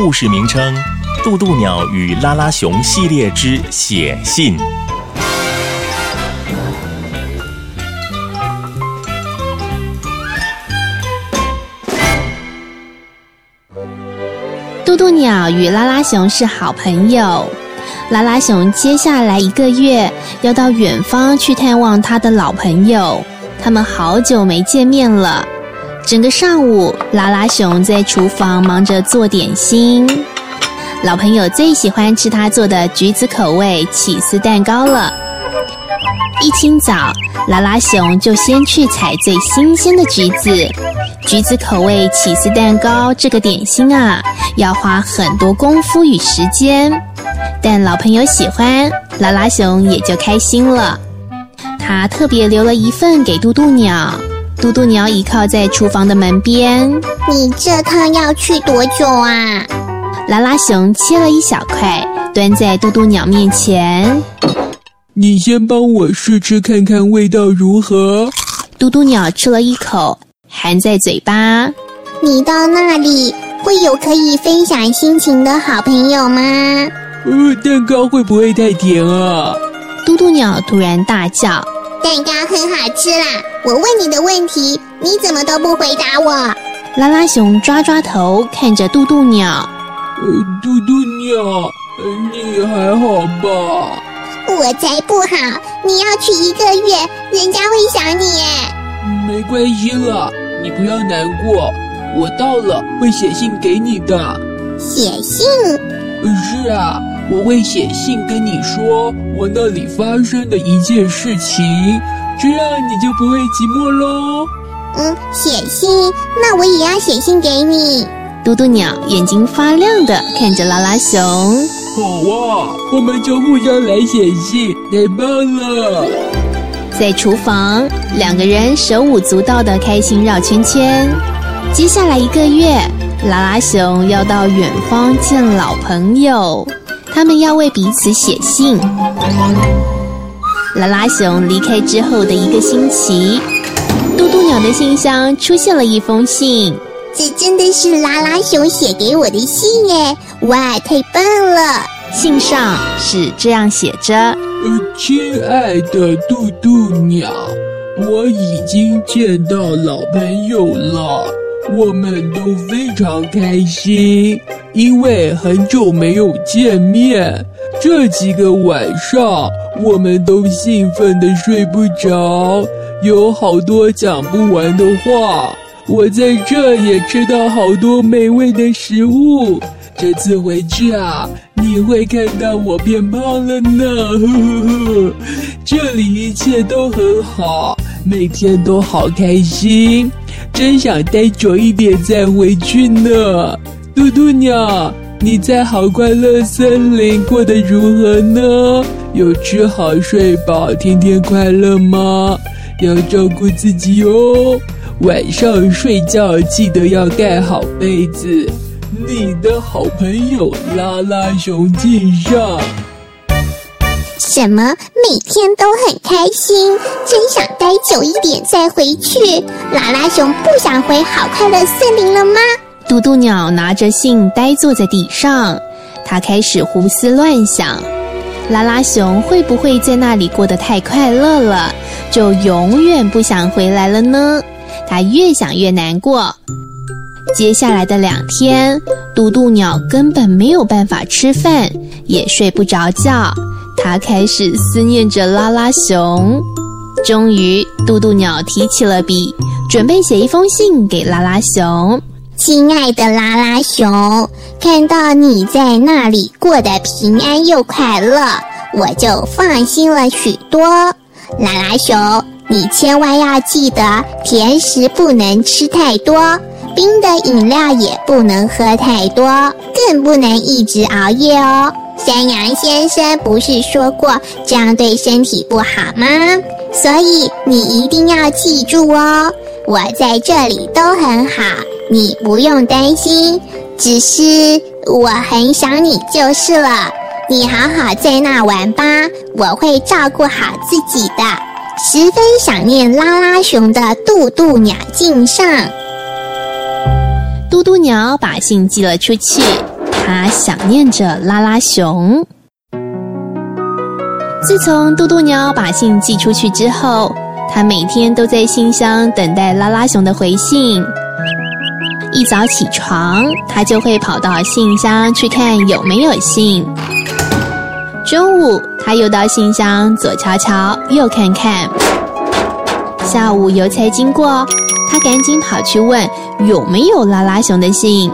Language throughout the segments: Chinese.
故事名称《渡渡鸟与拉拉熊系列之写信》。渡渡鸟与拉拉熊是好朋友。拉拉熊接下来一个月要到远方去探望他的老朋友，他们好久没见面了。整个上午，拉拉熊在厨房忙着做点心。老朋友最喜欢吃他做的橘子口味起司蛋糕了。一清早，拉拉熊就先去采最新鲜的橘子。橘子口味起司蛋糕这个点心啊，要花很多功夫与时间。但老朋友喜欢，拉拉熊也就开心了。他特别留了一份给嘟嘟鸟。嘟嘟鸟倚靠在厨房的门边。你这趟要去多久啊？拉拉熊切了一小块，端在嘟嘟鸟面前。你先帮我试吃看看味道如何。嘟嘟鸟吃了一口，含在嘴巴。你到那里会有可以分享心情的好朋友吗？呃，蛋糕会不会太甜啊？嘟嘟鸟突然大叫。蛋糕很好吃啦！我问你的问题，你怎么都不回答我？拉拉熊抓抓头，看着嘟嘟鸟。呃，嘟嘟鸟，你还好吧？我才不好！你要去一个月，人家会想你耶。没关系啦，你不要难过。我到了会写信给你的。写信？是啊。我会写信跟你说我那里发生的一件事情，这样你就不会寂寞喽。嗯，写信，那我也要写信给你。嘟嘟鸟眼睛发亮的看着拉拉熊。好啊，我们就互相来写信，太棒了。在厨房，两个人手舞足蹈的开心绕圈圈。接下来一个月，拉拉熊要到远方见老朋友。他们要为彼此写信。拉拉熊离开之后的一个星期，嘟嘟鸟的信箱出现了一封信。这真的是拉拉熊写给我的信耶！哇，太棒了！信上是这样写着：“呃，亲爱的嘟嘟鸟，我已经见到老朋友了。”我们都非常开心，因为很久没有见面。这几个晚上，我们都兴奋的睡不着，有好多讲不完的话。我在这也吃到好多美味的食物。这次回去啊，你会看到我变胖了呢。呵呵呵，这里一切都很好，每天都好开心。真想待久一点再回去呢，嘟嘟鸟，你在好快乐森林过得如何呢？有吃好睡饱，天天快乐吗？要照顾自己哦，晚上睡觉记得要盖好被子。你的好朋友拉拉熊敬上。什么？每天都很开心，真想待久一点再回去。拉拉熊不想回好快乐森林了吗？嘟嘟鸟拿着信呆坐在地上，他开始胡思乱想：拉拉熊会不会在那里过得太快乐了，就永远不想回来了呢？他越想越难过。接下来的两天，嘟嘟鸟根本没有办法吃饭，也睡不着觉。他开始思念着拉拉熊，终于，嘟嘟鸟提起了笔，准备写一封信给拉拉熊。亲爱的拉拉熊，看到你在那里过得平安又快乐，我就放心了许多。拉拉熊，你千万要记得，甜食不能吃太多，冰的饮料也不能喝太多，更不能一直熬夜哦。山羊先生不是说过这样对身体不好吗？所以你一定要记住哦。我在这里都很好，你不用担心。只是我很想你就是了。你好好在那玩吧，我会照顾好自己的。十分想念拉拉熊的渡渡鸟敬上。嘟嘟鸟把信寄了出去。他想念着拉拉熊。自从嘟嘟鸟把信寄出去之后，他每天都在信箱等待拉拉熊的回信。一早起床，他就会跑到信箱去看有没有信。中午，他又到信箱左瞧瞧，右看看。下午邮差经过，他赶紧跑去问有没有拉拉熊的信。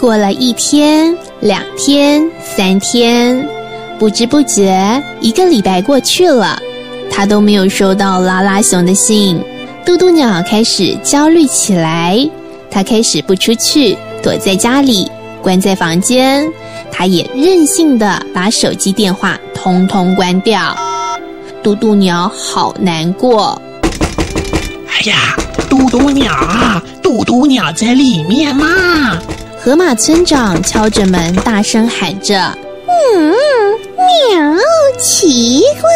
过了一天、两天、三天，不知不觉一个礼拜过去了，他都没有收到拉拉熊的信。嘟嘟鸟开始焦虑起来。他开始不出去，躲在家里，关在房间。他也任性的把手机电话通通关掉。嘟嘟鸟好难过。哎呀，嘟嘟鸟，嘟嘟鸟在里面吗？河马村长敲着门，大声喊着：“嗯，喵，奇怪。”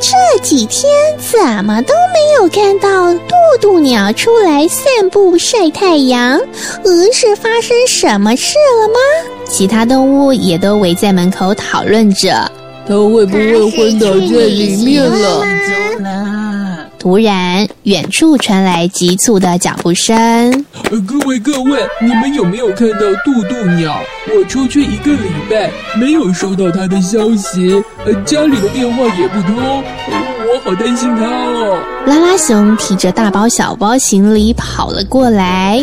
这几天怎么都没有看到渡渡鸟出来散步晒太阳？呃，是发生什么事了吗？其他动物也都围在门口讨论着，它会不会昏倒在里面了？突然，远处传来急促的脚步声。呃，各位各位，你们有没有看到渡渡鸟？我出去一个礼拜，没有收到它的消息，呃，家里的电话也不通，我好担心它哦。拉拉熊提着大包小包行李跑了过来，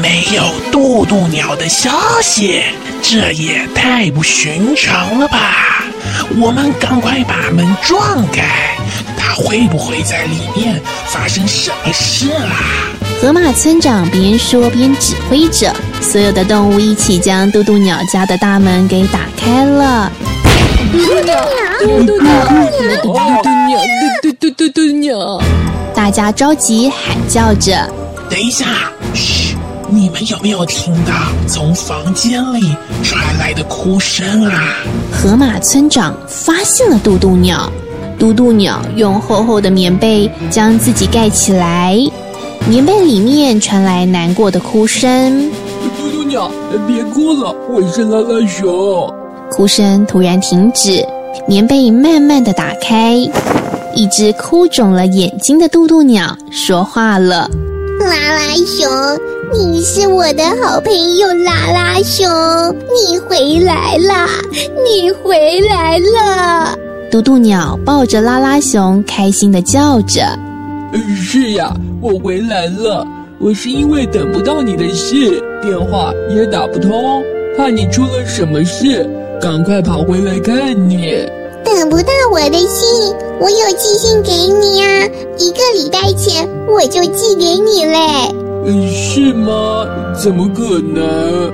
没有渡渡鸟的消息，这也太不寻常了吧？我们赶快把门撞开。他会不会在里面发生什么事啦？河马村长边说边指挥着，所有的动物一起将嘟嘟鸟家的大门给打开了。嘟嘟鸟，嘟嘟鸟，嘟嘟鸟，嘟嘟嘟嘟鸟！大家着急喊叫着：“等一下，嘘！你们有没有听到从房间里传来的哭声啊？”河马村长发现了嘟嘟鸟。嘟嘟鸟用厚厚的棉被将自己盖起来，棉被里面传来难过的哭声。嘟嘟鸟，别哭了，我是拉拉熊。哭声突然停止，棉被慢慢的打开，一只哭肿了眼睛的嘟嘟鸟说话了：“拉拉熊，你是我的好朋友，拉拉熊，你回来啦，你回来了。”嘟嘟鸟抱着拉拉熊，开心的叫着：“是呀，我回来了。我是因为等不到你的信，电话也打不通，怕你出了什么事，赶快跑回来看你。等不到我的信，我有寄信给你呀，一个礼拜前我就寄给你嘞。是吗？怎么可能？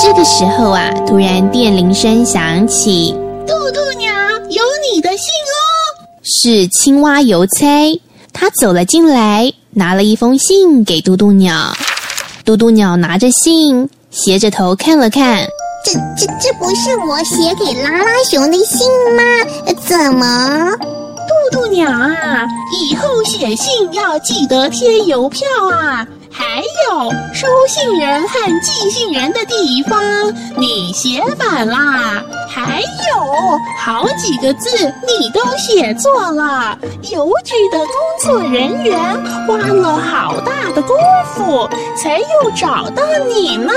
这个时候啊，突然电铃声响起。”是青蛙邮差，他走了进来，拿了一封信给嘟嘟鸟。嘟嘟鸟拿着信，斜着头看了看，这、这、这不是我写给拉拉熊的信吗？怎么？嘟嘟鸟啊，以后写信要记得贴邮票啊。还有收信人和寄信人的地方，你写满啦！还有好几个字你都写错了，邮局的工作人员花了好大的功夫才又找到你呢。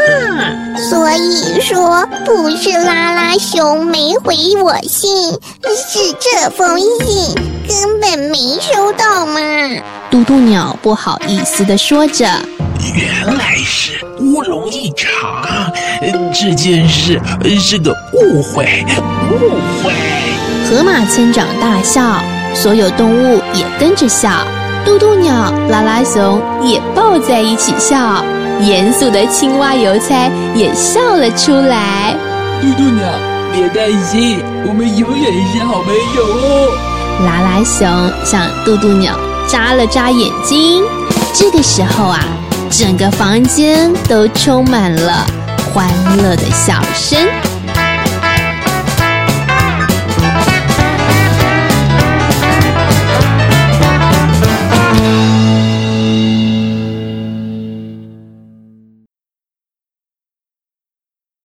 所以说，不是拉拉熊没回我信，是这封信根本没收到嘛。嘟嘟鸟不好意思地说着：“原来是乌龙一场，这件事是个误会，误会。”河马村长大笑，所有动物也跟着笑。嘟嘟鸟、拉拉熊也抱在一起笑，严肃的青蛙邮差也笑了出来。嘟嘟鸟，别担心，我们永远是好朋友哦。拉拉熊向嘟嘟鸟。眨了眨眼睛，这个时候啊，整个房间都充满了欢乐的笑声。